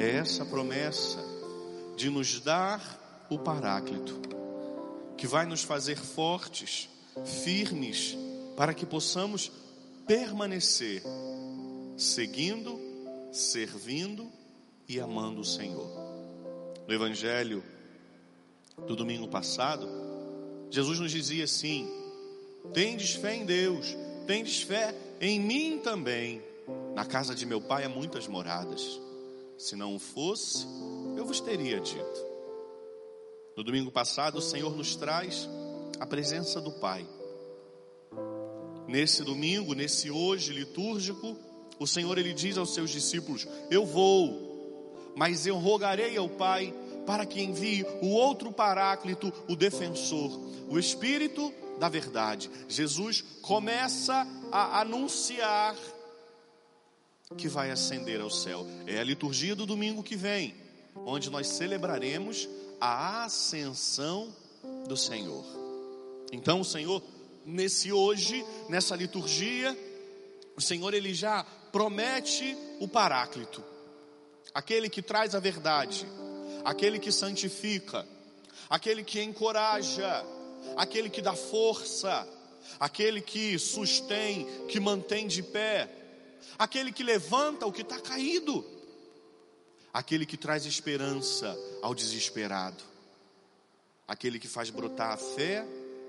é essa promessa de nos dar o Paráclito, que vai nos fazer fortes, firmes, para que possamos permanecer seguindo, servindo e amando o Senhor. No Evangelho do domingo passado, Jesus nos dizia assim: tendes fé em Deus, tendes fé em mim também. Na casa de meu pai há muitas moradas. Se não fosse, eu vos teria dito. No domingo passado, o Senhor nos traz a presença do Pai. Nesse domingo, nesse hoje litúrgico, o Senhor ele diz aos seus discípulos: Eu vou, mas eu rogarei ao Pai para que envie o outro paráclito, o defensor, o Espírito da verdade. Jesus começa a anunciar que vai ascender ao céu. É a liturgia do domingo que vem, onde nós celebraremos a ascensão do Senhor. Então, o Senhor, nesse hoje, nessa liturgia, o Senhor ele já promete o Paráclito, aquele que traz a verdade, aquele que santifica, aquele que encoraja, aquele que dá força, aquele que sustém, que mantém de pé, aquele que levanta o que está caído, aquele que traz esperança ao desesperado, aquele que faz brotar a fé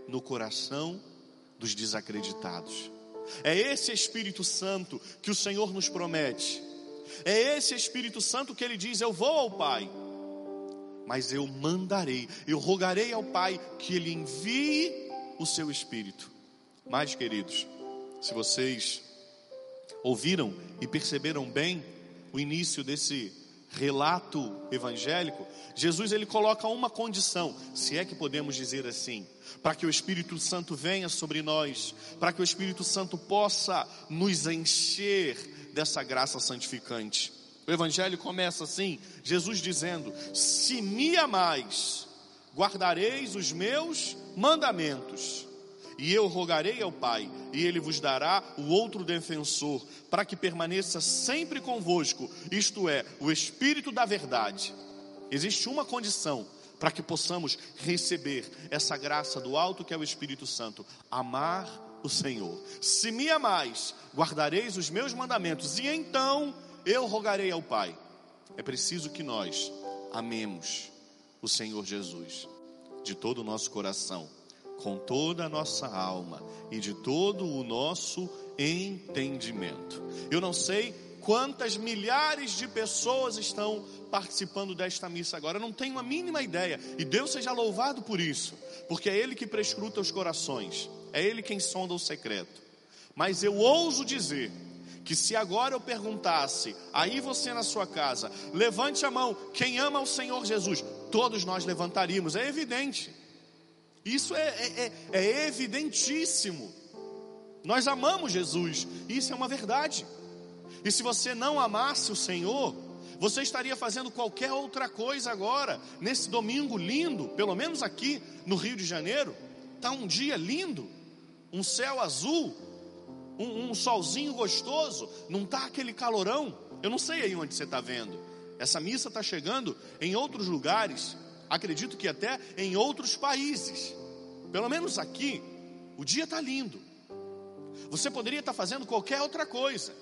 no coração dos desacreditados. É esse Espírito Santo que o Senhor nos promete. É esse Espírito Santo que ele diz: Eu vou ao Pai, mas eu mandarei, eu rogarei ao Pai que ele envie o seu Espírito. Mas, queridos, se vocês ouviram e perceberam bem o início desse relato evangélico, Jesus ele coloca uma condição, se é que podemos dizer assim, para que o Espírito Santo venha sobre nós, para que o Espírito Santo possa nos encher dessa graça santificante. O evangelho começa assim, Jesus dizendo: "Se me amais, guardareis os meus mandamentos". E eu rogarei ao Pai, e ele vos dará o outro defensor, para que permaneça sempre convosco, isto é, o Espírito da Verdade. Existe uma condição para que possamos receber essa graça do alto que é o Espírito Santo: amar o Senhor. Se me amais, guardareis os meus mandamentos, e então eu rogarei ao Pai. É preciso que nós amemos o Senhor Jesus de todo o nosso coração com toda a nossa alma e de todo o nosso entendimento. Eu não sei quantas milhares de pessoas estão participando desta missa agora, eu não tenho a mínima ideia, e Deus seja louvado por isso, porque é Ele que prescruta os corações, é Ele quem sonda o secreto. Mas eu ouso dizer que se agora eu perguntasse, aí você na sua casa, levante a mão, quem ama o Senhor Jesus, todos nós levantaríamos, é evidente. Isso é, é, é, é evidentíssimo. Nós amamos Jesus, isso é uma verdade. E se você não amasse o Senhor, você estaria fazendo qualquer outra coisa agora, nesse domingo lindo, pelo menos aqui no Rio de Janeiro, está um dia lindo, um céu azul, um, um solzinho gostoso, não está aquele calorão. Eu não sei aí onde você está vendo. Essa missa está chegando em outros lugares, acredito que até em outros países. Pelo menos aqui, o dia está lindo. Você poderia estar tá fazendo qualquer outra coisa,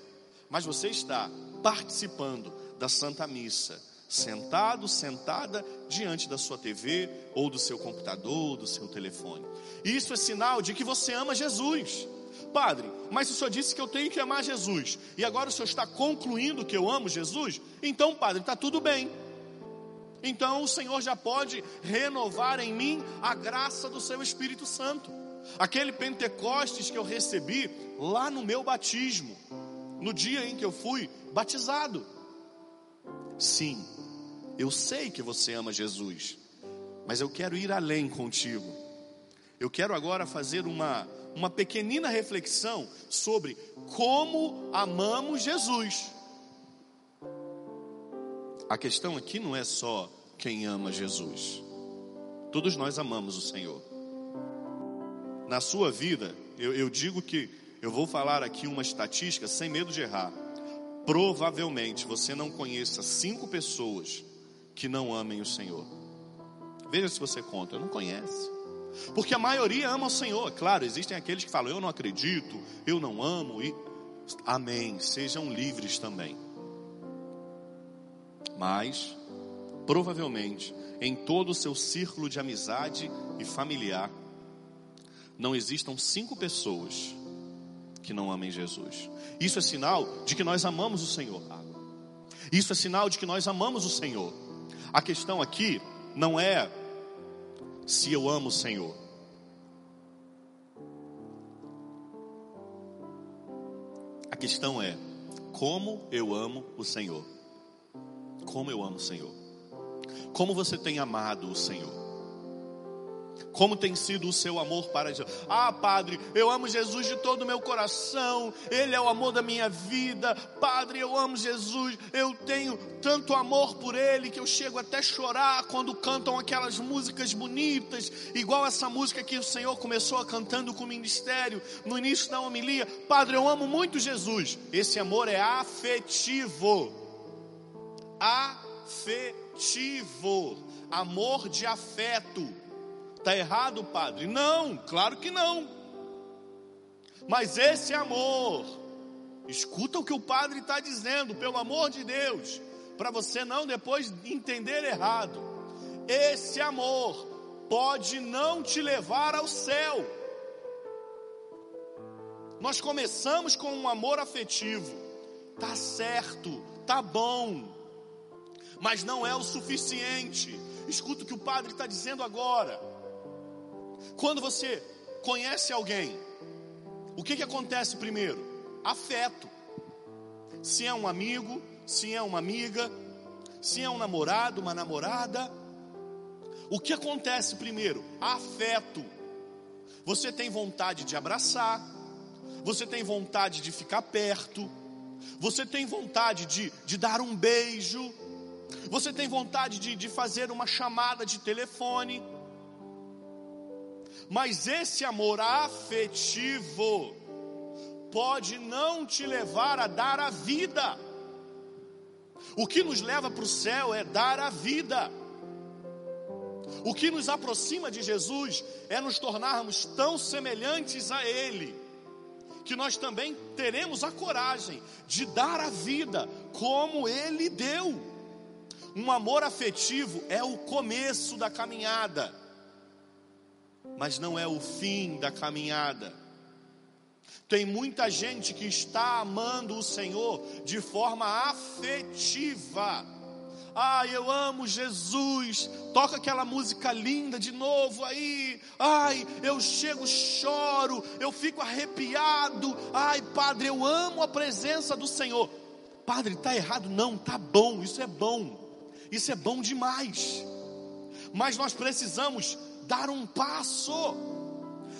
mas você está participando da Santa Missa, sentado, sentada diante da sua TV, ou do seu computador, ou do seu telefone. Isso é sinal de que você ama Jesus. Padre, mas o senhor disse que eu tenho que amar Jesus, e agora o senhor está concluindo que eu amo Jesus? Então, padre, está tudo bem. Então o Senhor já pode renovar em mim a graça do seu Espírito Santo. Aquele Pentecostes que eu recebi lá no meu batismo, no dia em que eu fui batizado. Sim, eu sei que você ama Jesus, mas eu quero ir além contigo. Eu quero agora fazer uma, uma pequenina reflexão sobre como amamos Jesus. A questão aqui não é só quem ama Jesus. Todos nós amamos o Senhor. Na sua vida, eu, eu digo que eu vou falar aqui uma estatística sem medo de errar. provavelmente você não conheça cinco pessoas que não amem o Senhor. Veja se você conta, não conhece. Porque a maioria ama o Senhor. Claro, existem aqueles que falam, eu não acredito, eu não amo. E amém, sejam livres também. Mas, provavelmente, em todo o seu círculo de amizade e familiar, não existam cinco pessoas que não amem Jesus. Isso é sinal de que nós amamos o Senhor. Isso é sinal de que nós amamos o Senhor. A questão aqui não é se eu amo o Senhor. A questão é como eu amo o Senhor. Como eu amo o Senhor. Como você tem amado o Senhor. Como tem sido o seu amor para Jesus? Ah, Padre, eu amo Jesus de todo o meu coração, Ele é o amor da minha vida. Padre, eu amo Jesus, eu tenho tanto amor por Ele que eu chego até chorar quando cantam aquelas músicas bonitas, igual essa música que o Senhor começou cantando com o ministério no início da homilia. Padre, eu amo muito Jesus. Esse amor é afetivo. Afetivo. Amor de afeto Está errado, padre? Não, claro que não. Mas esse amor, escuta o que o padre está dizendo, pelo amor de Deus, para você não depois entender errado. Esse amor pode não te levar ao céu. Nós começamos com um amor afetivo, tá certo, tá bom, mas não é o suficiente. Escuta o que o padre está dizendo agora. Quando você conhece alguém, o que, que acontece primeiro? Afeto. Se é um amigo, se é uma amiga, se é um namorado, uma namorada. O que acontece primeiro? Afeto. Você tem vontade de abraçar, você tem vontade de ficar perto, você tem vontade de, de dar um beijo, você tem vontade de, de fazer uma chamada de telefone. Mas esse amor afetivo pode não te levar a dar a vida. O que nos leva para o céu é dar a vida. O que nos aproxima de Jesus é nos tornarmos tão semelhantes a Ele, que nós também teremos a coragem de dar a vida como Ele deu. Um amor afetivo é o começo da caminhada mas não é o fim da caminhada. Tem muita gente que está amando o Senhor de forma afetiva. Ah, eu amo Jesus. Toca aquela música linda de novo aí. Ai, eu chego, choro, eu fico arrepiado. Ai, Padre, eu amo a presença do Senhor. Padre, está errado? Não, tá bom, isso é bom. Isso é bom demais. Mas nós precisamos dar um passo.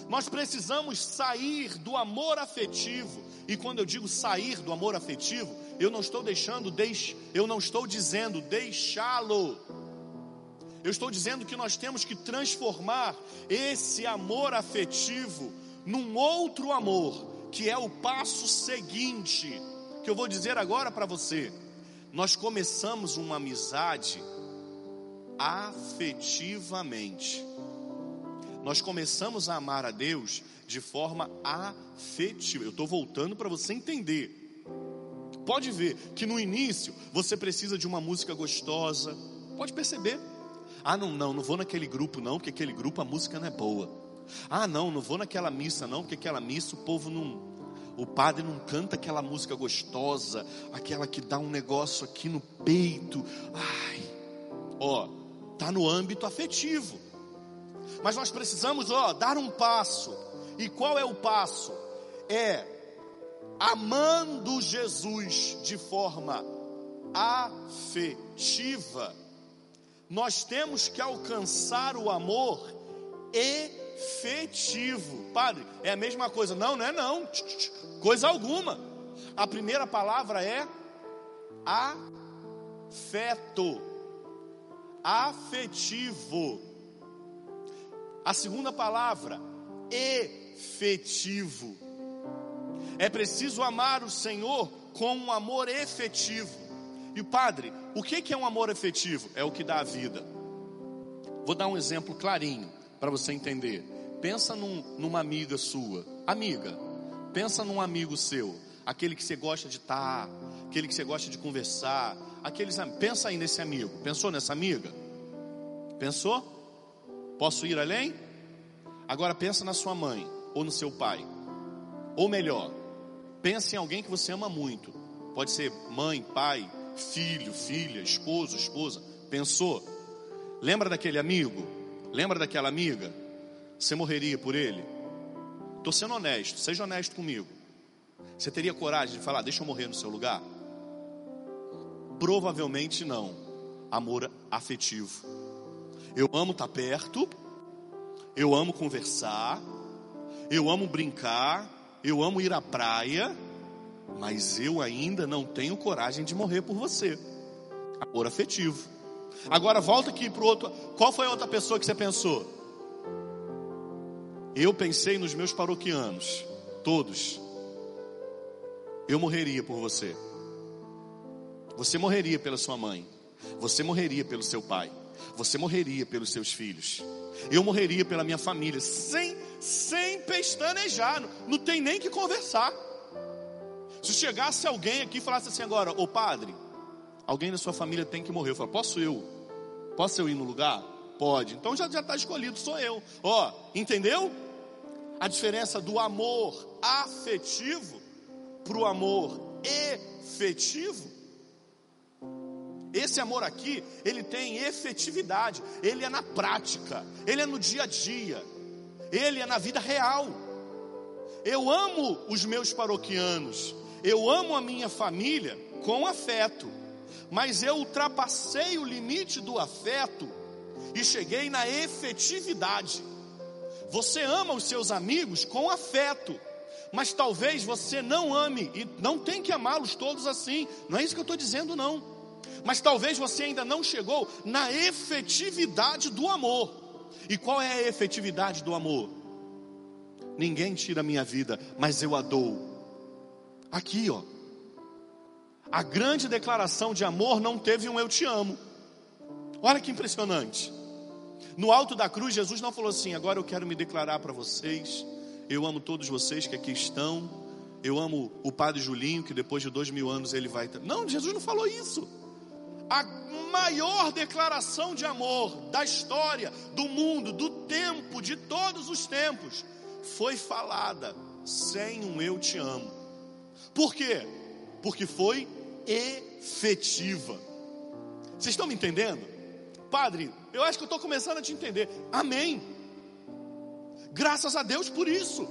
Nós precisamos sair do amor afetivo. E quando eu digo sair do amor afetivo, eu não estou deixando, deix, eu não estou dizendo deixá-lo. Eu estou dizendo que nós temos que transformar esse amor afetivo num outro amor, que é o passo seguinte, que eu vou dizer agora para você. Nós começamos uma amizade afetivamente nós começamos a amar a Deus de forma afetiva. Eu estou voltando para você entender. Pode ver que no início você precisa de uma música gostosa. Pode perceber. Ah, não, não, não vou naquele grupo não, porque aquele grupo a música não é boa. Ah, não, não vou naquela missa não, porque aquela missa o povo não o padre não canta aquela música gostosa, aquela que dá um negócio aqui no peito. Ai. Ó, tá no âmbito afetivo. Mas nós precisamos, ó, dar um passo. E qual é o passo? É amando Jesus de forma afetiva. Nós temos que alcançar o amor efetivo. Padre, é a mesma coisa? Não, não é não. Coisa alguma. A primeira palavra é afeto. Afetivo. A segunda palavra, efetivo. É preciso amar o Senhor com um amor efetivo. E padre, o que é um amor efetivo? É o que dá a vida. Vou dar um exemplo clarinho para você entender. Pensa num, numa amiga sua, amiga. Pensa num amigo seu, aquele que você gosta de estar, aquele que você gosta de conversar, aqueles. Pensa aí nesse amigo. Pensou nessa amiga? Pensou? Posso ir além? Agora pensa na sua mãe ou no seu pai. Ou melhor, pense em alguém que você ama muito. Pode ser mãe, pai, filho, filha, esposo, esposa. Pensou? Lembra daquele amigo? Lembra daquela amiga? Você morreria por ele? Estou sendo honesto, seja honesto comigo. Você teria coragem de falar, deixa eu morrer no seu lugar? Provavelmente não. Amor afetivo. Eu amo estar perto, eu amo conversar, eu amo brincar, eu amo ir à praia, mas eu ainda não tenho coragem de morrer por você. Amor afetivo. Agora volta aqui para o outro. Qual foi a outra pessoa que você pensou? Eu pensei nos meus paroquianos, todos. Eu morreria por você. Você morreria pela sua mãe. Você morreria pelo seu pai. Você morreria pelos seus filhos. Eu morreria pela minha família, sem, sem pestanejar. Não, não tem nem que conversar. Se chegasse alguém aqui e falasse assim agora, ô padre, alguém da sua família tem que morrer. Eu falo, posso eu? Posso eu ir no lugar? Pode. Então já está escolhido, sou eu. Ó, entendeu? A diferença do amor afetivo para o amor efetivo. Esse amor aqui, ele tem efetividade, ele é na prática, ele é no dia a dia, ele é na vida real. Eu amo os meus paroquianos, eu amo a minha família com afeto, mas eu ultrapassei o limite do afeto e cheguei na efetividade. Você ama os seus amigos com afeto, mas talvez você não ame e não tem que amá-los todos assim. Não é isso que eu estou dizendo, não. Mas talvez você ainda não chegou na efetividade do amor. E qual é a efetividade do amor? Ninguém tira a minha vida, mas eu a dou. Aqui, ó. A grande declaração de amor não teve um eu te amo. Olha que impressionante. No alto da cruz, Jesus não falou assim: agora eu quero me declarar para vocês. Eu amo todos vocês que aqui estão. Eu amo o Padre Julinho, que depois de dois mil anos ele vai. Não, Jesus não falou isso a maior declaração de amor da história, do mundo, do tempo, de todos os tempos, foi falada sem um eu te amo. Por quê? Porque foi efetiva. Vocês estão me entendendo? Padre, eu acho que eu estou começando a te entender. Amém. Graças a Deus por isso.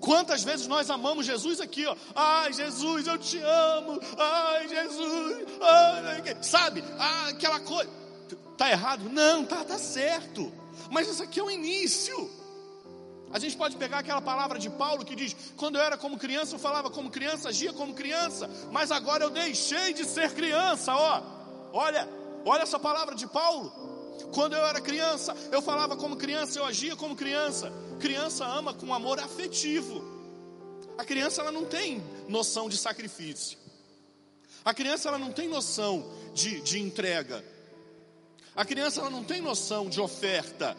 Quantas vezes nós amamos Jesus aqui, ó. Ai, Jesus, eu te amo. Ai, Jesus. Ai, sabe? Ah, aquela coisa. Tá errado? Não, tá, tá certo. Mas isso aqui é o início. A gente pode pegar aquela palavra de Paulo que diz: Quando eu era como criança, eu falava como criança, agia como criança, mas agora eu deixei de ser criança, ó. Olha, olha essa palavra de Paulo. Quando eu era criança, eu falava como criança, eu agia como criança. Criança ama com amor afetivo. A criança ela não tem noção de sacrifício. A criança ela não tem noção de, de entrega. A criança ela não tem noção de oferta,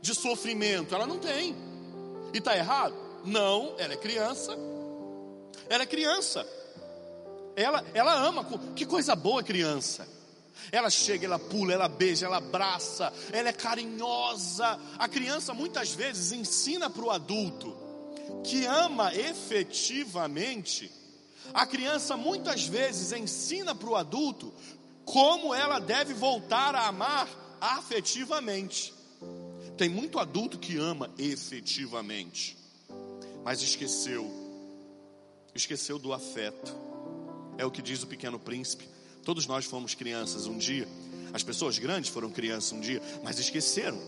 de sofrimento. Ela não tem. E está errado? Não, ela é criança. Ela é criança. Ela, ela ama. Que coisa boa, criança. Ela chega, ela pula, ela beija, ela abraça, ela é carinhosa. A criança muitas vezes ensina para o adulto que ama efetivamente. A criança muitas vezes ensina para o adulto como ela deve voltar a amar afetivamente. Tem muito adulto que ama efetivamente, mas esqueceu, esqueceu do afeto. É o que diz o pequeno príncipe. Todos nós fomos crianças um dia. As pessoas grandes foram crianças um dia, mas esqueceram.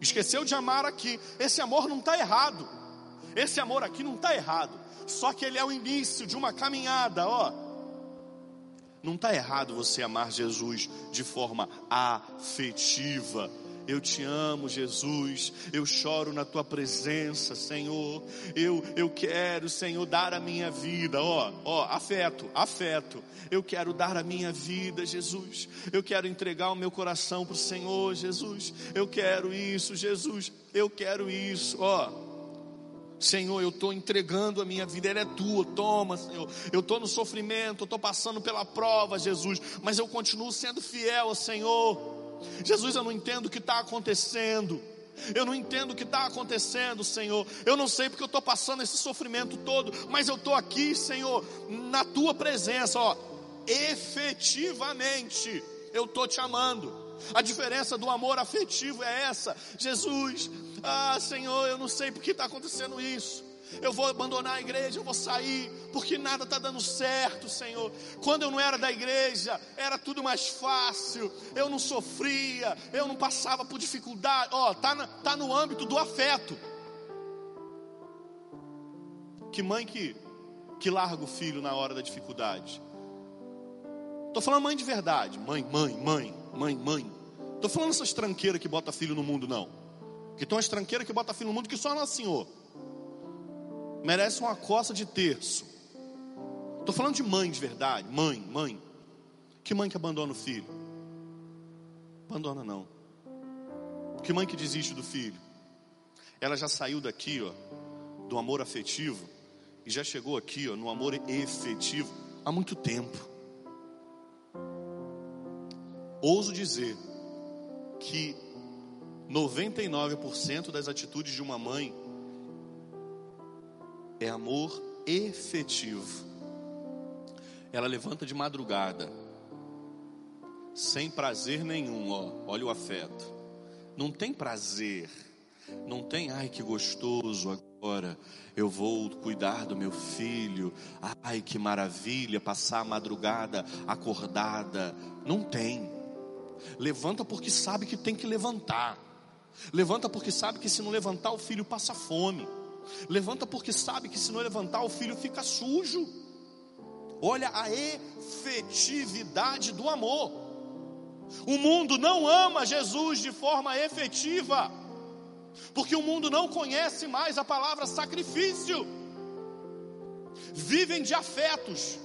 Esqueceu de amar aqui. Esse amor não está errado. Esse amor aqui não está errado. Só que ele é o início de uma caminhada, ó. Não está errado você amar Jesus de forma afetiva. Eu te amo, Jesus. Eu choro na tua presença, Senhor. Eu, eu quero, Senhor, dar a minha vida. Ó, ó, afeto, afeto. Eu quero dar a minha vida, Jesus. Eu quero entregar o meu coração para o Senhor, Jesus. Eu quero isso, Jesus. Eu quero isso. Ó, Senhor, eu estou entregando a minha vida, ela é tua, toma, Senhor. Eu estou no sofrimento, eu estou passando pela prova, Jesus, mas eu continuo sendo fiel ao Senhor. Jesus, eu não entendo o que está acontecendo. Eu não entendo o que está acontecendo, Senhor. Eu não sei porque eu estou passando esse sofrimento todo, mas eu estou aqui, Senhor, na tua presença, ó. Efetivamente, eu estou te amando. A diferença do amor afetivo é essa. Jesus, ah, Senhor, eu não sei porque está acontecendo isso eu vou abandonar a igreja, eu vou sair, porque nada está dando certo, Senhor. Quando eu não era da igreja, era tudo mais fácil, eu não sofria, eu não passava por dificuldade. Ó, oh, tá, tá no âmbito do afeto. Que mãe que, que larga o filho na hora da dificuldade? Estou falando mãe de verdade, mãe, mãe, mãe, mãe, mãe. Estou falando essas tranqueiras que bota filho no mundo, não. Que estão as tranqueiras que bota filho no mundo que só Nosso Senhor merece uma coça de terço. Estou falando de mãe de verdade, mãe, mãe. Que mãe que abandona o filho? Abandona não. Que mãe que desiste do filho? Ela já saiu daqui, ó, do amor afetivo e já chegou aqui, ó, no amor efetivo há muito tempo. Ouso dizer que 99% das atitudes de uma mãe é amor efetivo. Ela levanta de madrugada, sem prazer nenhum, ó, olha o afeto. Não tem prazer, não tem, ai que gostoso agora, eu vou cuidar do meu filho, ai que maravilha, passar a madrugada acordada. Não tem. Levanta porque sabe que tem que levantar. Levanta porque sabe que se não levantar o filho passa fome. Levanta porque sabe que se não levantar o filho fica sujo. Olha a efetividade do amor. O mundo não ama Jesus de forma efetiva, porque o mundo não conhece mais a palavra sacrifício. Vivem de afetos,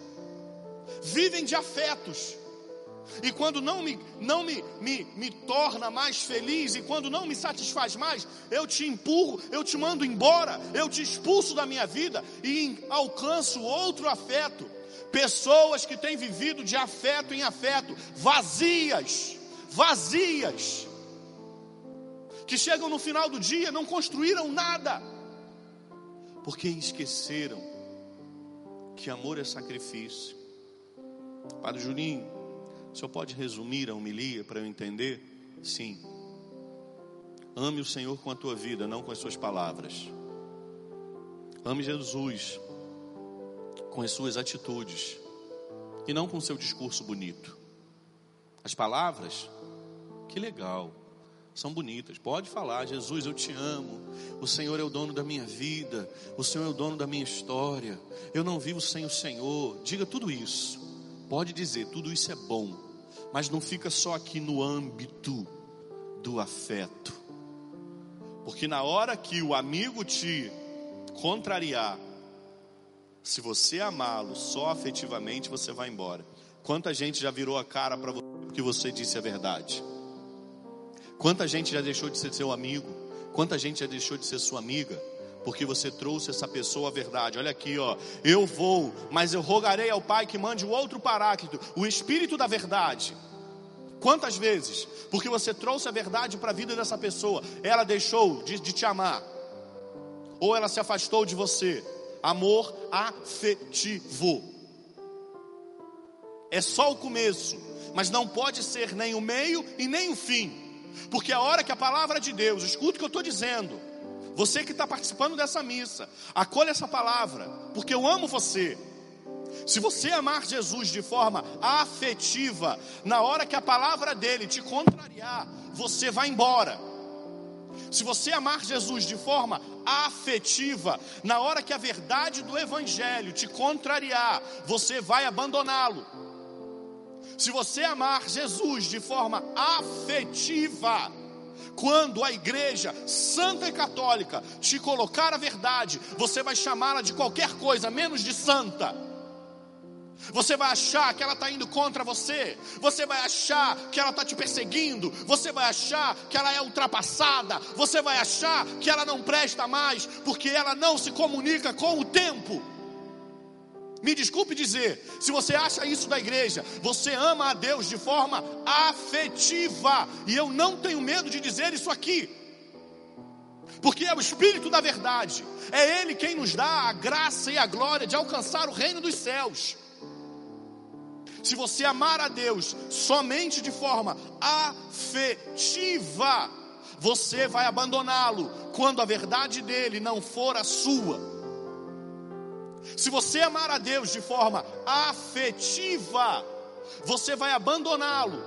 vivem de afetos. E quando não me, não me, me, me torna mais feliz, e quando não me satisfaz mais, eu te empurro, eu te mando embora, eu te expulso da minha vida e alcanço outro afeto. Pessoas que têm vivido de afeto em afeto, vazias, vazias, que chegam no final do dia, não construíram nada, porque esqueceram que amor é sacrifício. Padre Juninho, o senhor pode resumir a homilia para eu entender? Sim. Ame o Senhor com a tua vida, não com as suas palavras. Ame Jesus com as suas atitudes e não com o seu discurso bonito. As palavras, que legal, são bonitas. Pode falar, Jesus, eu te amo. O Senhor é o dono da minha vida. O Senhor é o dono da minha história. Eu não vivo sem o Senhor. Diga tudo isso. Pode dizer, tudo isso é bom mas não fica só aqui no âmbito do afeto. Porque na hora que o amigo te contrariar, se você amá-lo só afetivamente, você vai embora. Quanta gente já virou a cara para você porque você disse a verdade? Quanta gente já deixou de ser seu amigo? Quanta gente já deixou de ser sua amiga? Porque você trouxe essa pessoa a verdade. Olha aqui, ó. Eu vou, mas eu rogarei ao Pai que mande o outro paráclito, o Espírito da verdade Quantas vezes? Porque você trouxe a verdade para a vida dessa pessoa, ela deixou de, de te amar, ou ela se afastou de você. Amor afetivo. É só o começo, mas não pode ser nem o meio e nem o fim, porque a hora que a palavra de Deus, escuta o que eu estou dizendo, você que está participando dessa missa, acolha essa palavra, porque eu amo você. Se você amar Jesus de forma afetiva, na hora que a palavra dele te contrariar, você vai embora. Se você amar Jesus de forma afetiva, na hora que a verdade do Evangelho te contrariar, você vai abandoná-lo. Se você amar Jesus de forma afetiva, Quando a igreja santa e católica te colocar a verdade, você vai chamá-la de qualquer coisa menos de santa. Você vai achar que ela está indo contra você, você vai achar que ela está te perseguindo, você vai achar que ela é ultrapassada, você vai achar que ela não presta mais, porque ela não se comunica com o tempo. Me desculpe dizer, se você acha isso da igreja, você ama a Deus de forma afetiva, e eu não tenho medo de dizer isso aqui, porque é o Espírito da verdade, é Ele quem nos dá a graça e a glória de alcançar o reino dos céus. Se você amar a Deus somente de forma afetiva, você vai abandoná-lo quando a verdade dele não for a sua. Se você amar a Deus de forma afetiva, você vai abandoná-lo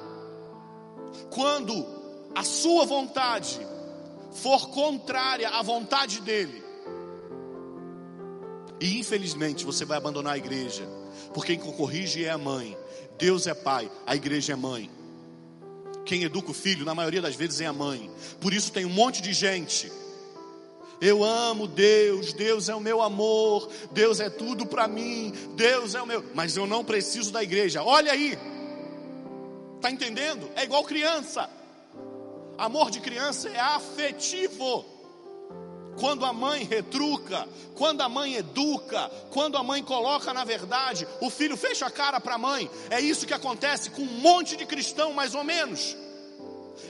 quando a sua vontade for contrária à vontade dele. E infelizmente você vai abandonar a igreja, porque quem corrige é a mãe, Deus é pai, a igreja é mãe. Quem educa o filho, na maioria das vezes, é a mãe. Por isso tem um monte de gente eu amo Deus, Deus é o meu amor, Deus é tudo para mim, Deus é o meu. Mas eu não preciso da igreja. Olha aí, tá entendendo? É igual criança. Amor de criança é afetivo. Quando a mãe retruca, quando a mãe educa, quando a mãe coloca na verdade, o filho fecha a cara para a mãe. É isso que acontece com um monte de cristão, mais ou menos.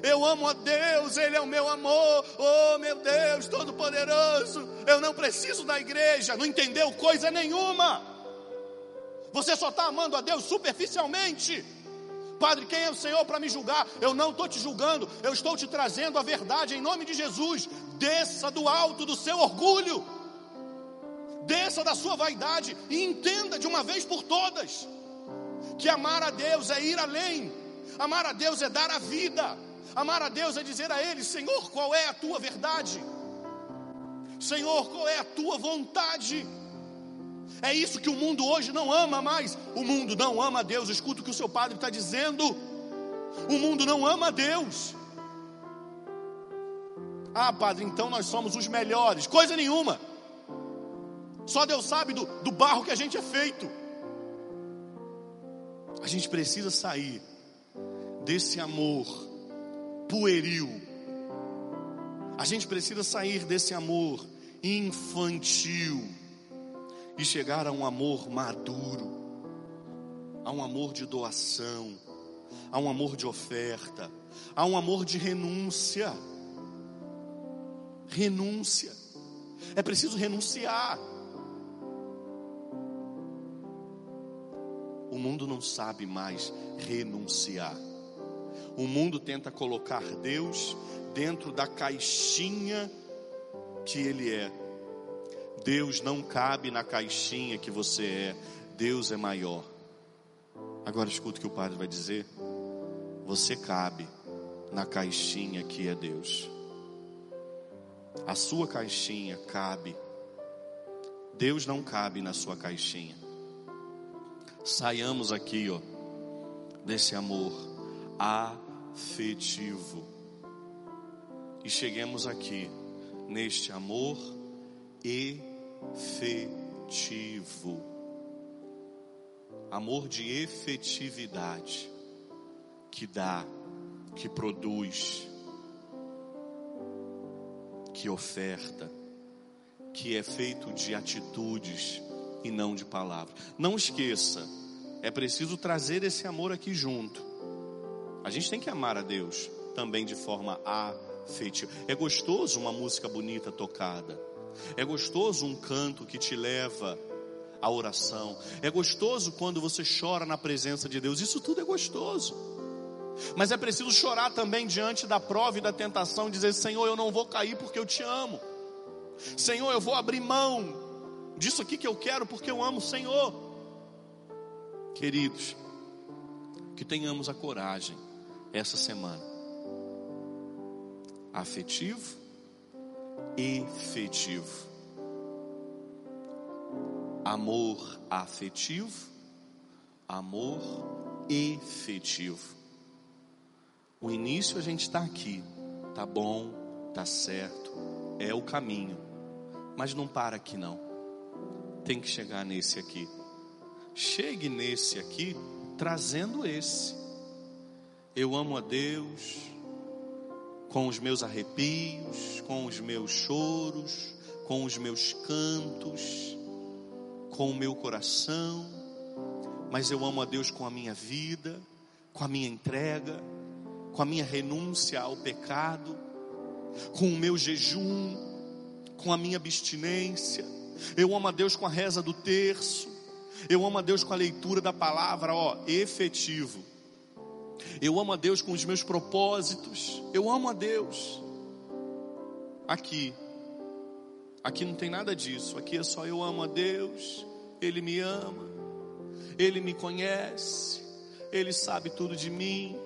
Eu amo a Deus, Ele é o meu amor. Oh, meu Deus, Todo-Poderoso. Eu não preciso da igreja. Não entendeu coisa nenhuma. Você só está amando a Deus superficialmente. Padre, quem é o Senhor para me julgar? Eu não estou te julgando, eu estou te trazendo a verdade em nome de Jesus. Desça do alto do seu orgulho, desça da sua vaidade e entenda de uma vez por todas que amar a Deus é ir além, amar a Deus é dar a vida, Amar a Deus é dizer a Ele: Senhor, qual é a tua verdade? Senhor, qual é a tua vontade? É isso que o mundo hoje não ama mais. O mundo não ama a Deus. Escuta o que o seu padre está dizendo. O mundo não ama a Deus. Ah, padre, então nós somos os melhores. Coisa nenhuma. Só Deus sabe do, do barro que a gente é feito. A gente precisa sair desse amor pueril. A gente precisa sair desse amor infantil e chegar a um amor maduro, a um amor de doação, a um amor de oferta, a um amor de renúncia. Renúncia. É preciso renunciar. O mundo não sabe mais renunciar. O mundo tenta colocar Deus dentro da caixinha que Ele é. Deus não cabe na caixinha que você é. Deus é maior. Agora escuta o que o padre vai dizer. Você cabe na caixinha que é Deus. A sua caixinha cabe. Deus não cabe na sua caixinha. Saiamos aqui, ó, desse amor afetivo. E cheguemos aqui neste amor efetivo. Amor de efetividade que dá, que produz, que oferta, que é feito de atitudes e não de palavras. Não esqueça, é preciso trazer esse amor aqui junto. A gente tem que amar a Deus também de forma afetiva. É gostoso uma música bonita tocada. É gostoso um canto que te leva à oração. É gostoso quando você chora na presença de Deus. Isso tudo é gostoso. Mas é preciso chorar também diante da prova e da tentação, dizer: Senhor, eu não vou cair porque eu te amo. Senhor, eu vou abrir mão disso aqui que eu quero porque eu amo o Senhor. Queridos, que tenhamos a coragem essa semana. Afetivo, efetivo. Amor afetivo, amor efetivo. O início a gente está aqui, tá bom, tá certo, é o caminho. Mas não para aqui não. Tem que chegar nesse aqui. Chegue nesse aqui trazendo esse. Eu amo a Deus com os meus arrepios, com os meus choros, com os meus cantos, com o meu coração, mas eu amo a Deus com a minha vida, com a minha entrega, com a minha renúncia ao pecado, com o meu jejum, com a minha abstinência. Eu amo a Deus com a reza do terço. Eu amo a Deus com a leitura da palavra, ó, efetivo. Eu amo a Deus com os meus propósitos. Eu amo a Deus. Aqui. Aqui não tem nada disso. Aqui é só eu amo a Deus. Ele me ama. Ele me conhece. Ele sabe tudo de mim.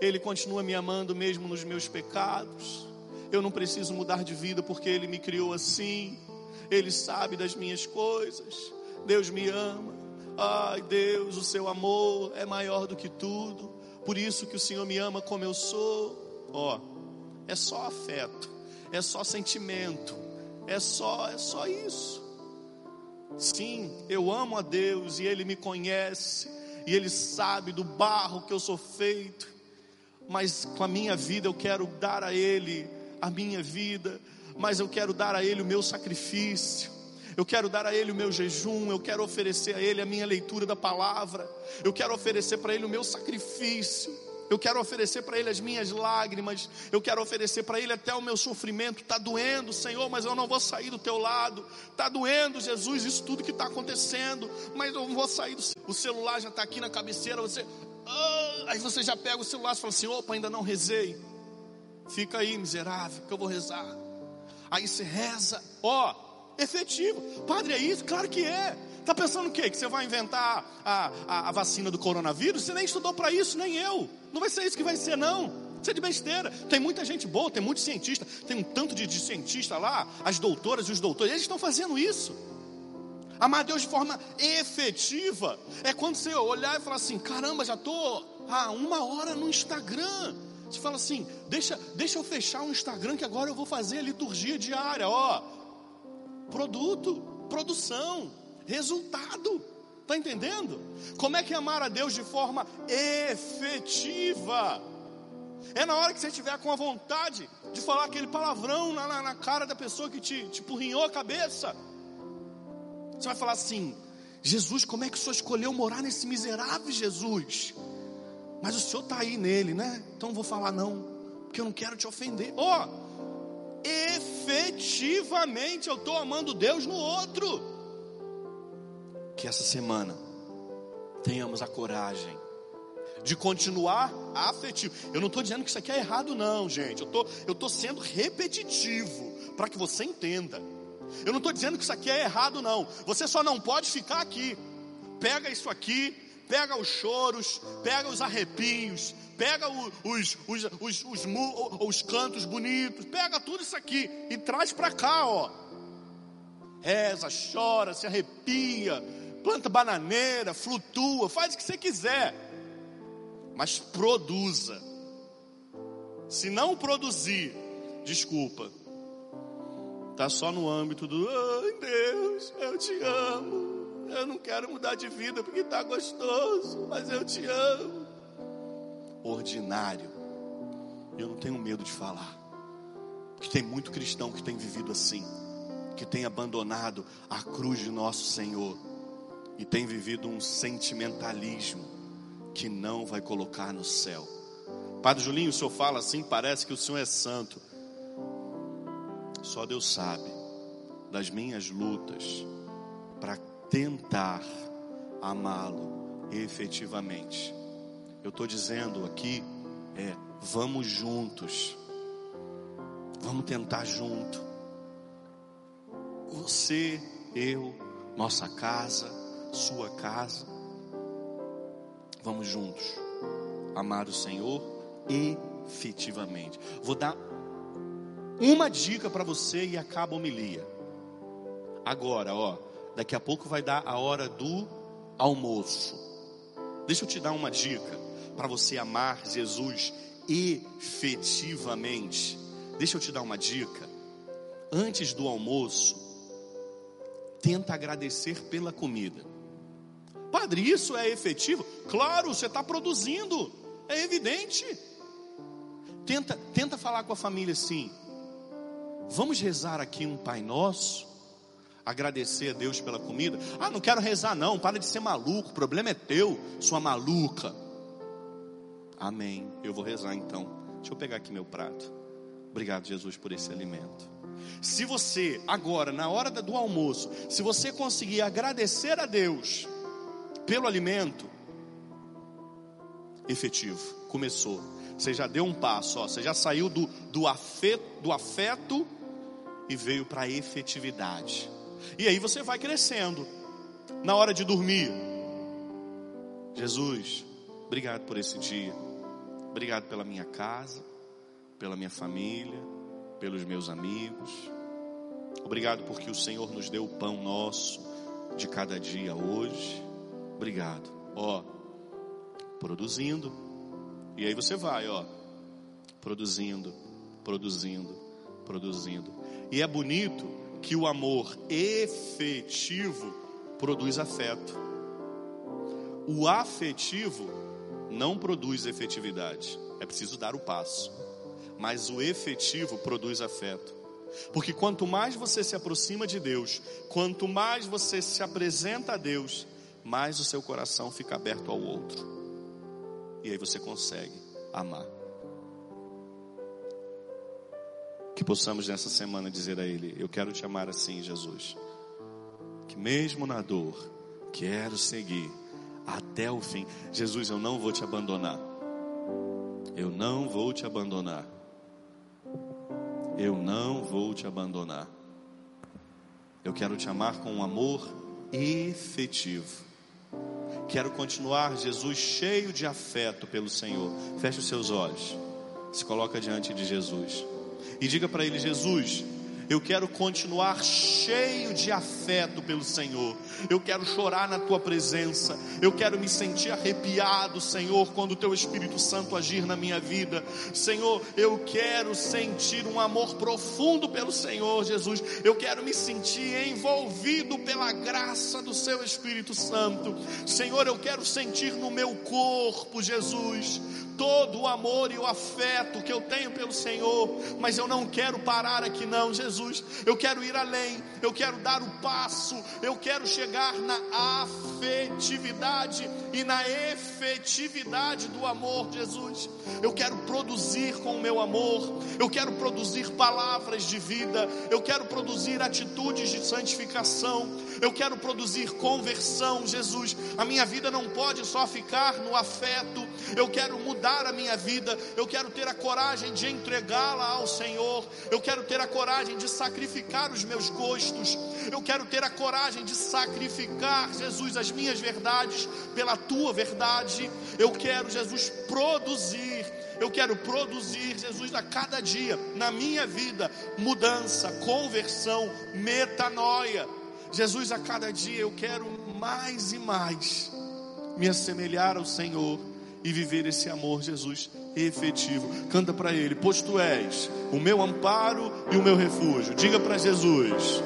Ele continua me amando mesmo nos meus pecados. Eu não preciso mudar de vida porque Ele me criou assim. Ele sabe das minhas coisas. Deus me ama. Ai, Deus, o seu amor é maior do que tudo. Por isso que o Senhor me ama como eu sou. Ó, é só afeto, é só sentimento, é só, é só isso. Sim, eu amo a Deus e Ele me conhece e Ele sabe do barro que eu sou feito. Mas com a minha vida eu quero dar a Ele a minha vida, mas eu quero dar a Ele o meu sacrifício eu quero dar a Ele o meu jejum, eu quero oferecer a Ele a minha leitura da palavra, eu quero oferecer para Ele o meu sacrifício, eu quero oferecer para Ele as minhas lágrimas, eu quero oferecer para Ele até o meu sofrimento. Está doendo, Senhor, mas eu não vou sair do Teu lado. Está doendo, Jesus, isso tudo que está acontecendo, mas eu não vou sair do. O celular já está aqui na cabeceira, você. Ah, aí você já pega o celular e fala assim: opa, ainda não rezei. Fica aí, miserável, que eu vou rezar. Aí você reza, ó, efetivo. Padre, é isso? Claro que é. Está pensando o quê? Que você vai inventar a, a, a vacina do coronavírus? Você nem estudou para isso, nem eu. Não vai ser isso que vai ser, não. Isso é de besteira. Tem muita gente boa, tem muitos cientistas, tem um tanto de, de cientista lá, as doutoras e os doutores, eles estão fazendo isso. Amar Deus de forma efetiva é quando você olhar e falar assim: caramba, já estou há uma hora no Instagram. Você fala assim: deixa, deixa eu fechar o Instagram que agora eu vou fazer a liturgia diária. Ó, produto, produção, resultado. Está entendendo? Como é que é amar a Deus de forma efetiva? É na hora que você estiver com a vontade de falar aquele palavrão na, na, na cara da pessoa que te, te a cabeça. Você vai falar assim: Jesus, como é que o senhor escolheu morar nesse miserável Jesus? Mas o senhor está aí nele, né? Então não vou falar não, porque eu não quero te ofender. Ó, oh, efetivamente eu estou amando Deus no outro. Que essa semana tenhamos a coragem de continuar afetivo. Eu não estou dizendo que isso aqui é errado, não, gente. Eu tô, estou sendo repetitivo para que você entenda. Eu não estou dizendo que isso aqui é errado, não. Você só não pode ficar aqui. Pega isso aqui, pega os choros, pega os arrepios, pega os, os, os, os, os, os cantos bonitos, pega tudo isso aqui e traz para cá, ó. Reza, chora, se arrepia, planta bananeira, flutua, faz o que você quiser, mas produza. Se não produzir, desculpa, tá só no âmbito do, ai Deus, eu te amo, eu não quero mudar de vida porque tá gostoso, mas eu te amo ordinário. Eu não tenho medo de falar. Que tem muito cristão que tem vivido assim, que tem abandonado a cruz de nosso Senhor e tem vivido um sentimentalismo que não vai colocar no céu. Padre Julinho, o senhor fala assim, parece que o senhor é santo. Só Deus sabe das minhas lutas para tentar amá-lo efetivamente. Eu estou dizendo aqui é: vamos juntos, vamos tentar junto. Você, eu, nossa casa, sua casa, vamos juntos amar o Senhor efetivamente. Vou dar uma dica para você e acaba a homilia. Agora, ó, daqui a pouco vai dar a hora do almoço. Deixa eu te dar uma dica para você amar Jesus efetivamente. deixa eu te dar uma dica. Antes do almoço, tenta agradecer pela comida. Padre, isso é efetivo? Claro, você está produzindo, é evidente. Tenta, tenta falar com a família assim. Vamos rezar aqui um Pai Nosso, agradecer a Deus pela comida. Ah, não quero rezar não, para de ser maluco, o problema é teu, sua maluca. Amém. Eu vou rezar então. Deixa eu pegar aqui meu prato. Obrigado, Jesus, por esse alimento. Se você, agora, na hora do almoço, se você conseguir agradecer a Deus pelo alimento, efetivo, começou. Você já deu um passo, ó, você já saiu do, do, afeto, do afeto e veio para a efetividade. E aí você vai crescendo. Na hora de dormir, Jesus, obrigado por esse dia. Obrigado pela minha casa, pela minha família, pelos meus amigos. Obrigado porque o Senhor nos deu o pão nosso de cada dia hoje. Obrigado. Ó, produzindo. E aí você vai, ó, produzindo, produzindo, produzindo. E é bonito que o amor efetivo produz afeto. O afetivo não produz efetividade. É preciso dar o passo. Mas o efetivo produz afeto. Porque quanto mais você se aproxima de Deus, quanto mais você se apresenta a Deus, mais o seu coração fica aberto ao outro. E aí você consegue amar. Que possamos nessa semana dizer a Ele: Eu quero te amar assim, Jesus. Que mesmo na dor, quero seguir até o fim. Jesus, eu não vou te abandonar. Eu não vou te abandonar. Eu não vou te abandonar. Eu quero te amar com um amor efetivo. Quero continuar, Jesus, cheio de afeto pelo Senhor. Feche os seus olhos. Se coloca diante de Jesus e diga para ele: Jesus, eu quero continuar cheio de afeto pelo Senhor. Eu quero chorar na tua presença. Eu quero me sentir arrepiado, Senhor, quando o teu Espírito Santo agir na minha vida. Senhor, eu quero sentir um amor profundo pelo Senhor, Jesus. Eu quero me sentir envolvido pela graça do seu Espírito Santo. Senhor, eu quero sentir no meu corpo, Jesus, todo o amor e o afeto que eu tenho pelo Senhor, mas eu não quero parar aqui não, Jesus. Eu quero ir além, eu quero dar o passo, eu quero chegar na afetividade e na efetividade do amor, Jesus. Eu quero produzir com o meu amor, eu quero produzir palavras de vida, eu quero produzir atitudes de santificação, eu quero produzir conversão, Jesus. A minha vida não pode só ficar no afeto, eu quero mudar a minha vida, eu quero ter a coragem de entregá-la ao Senhor, eu quero ter a coragem de sacrificar os meus gostos, eu quero ter a coragem de sacrificar, Jesus, as minhas verdades pela tua verdade, eu quero, Jesus, produzir. Eu quero produzir, Jesus, a cada dia, na minha vida, mudança, conversão, metanoia. Jesus, a cada dia eu quero mais e mais me assemelhar ao Senhor e viver esse amor, Jesus, efetivo. Canta para Ele, pois Tu és o meu amparo e o meu refúgio. Diga para Jesus,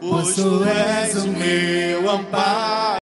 pois Tu és o meu amparo.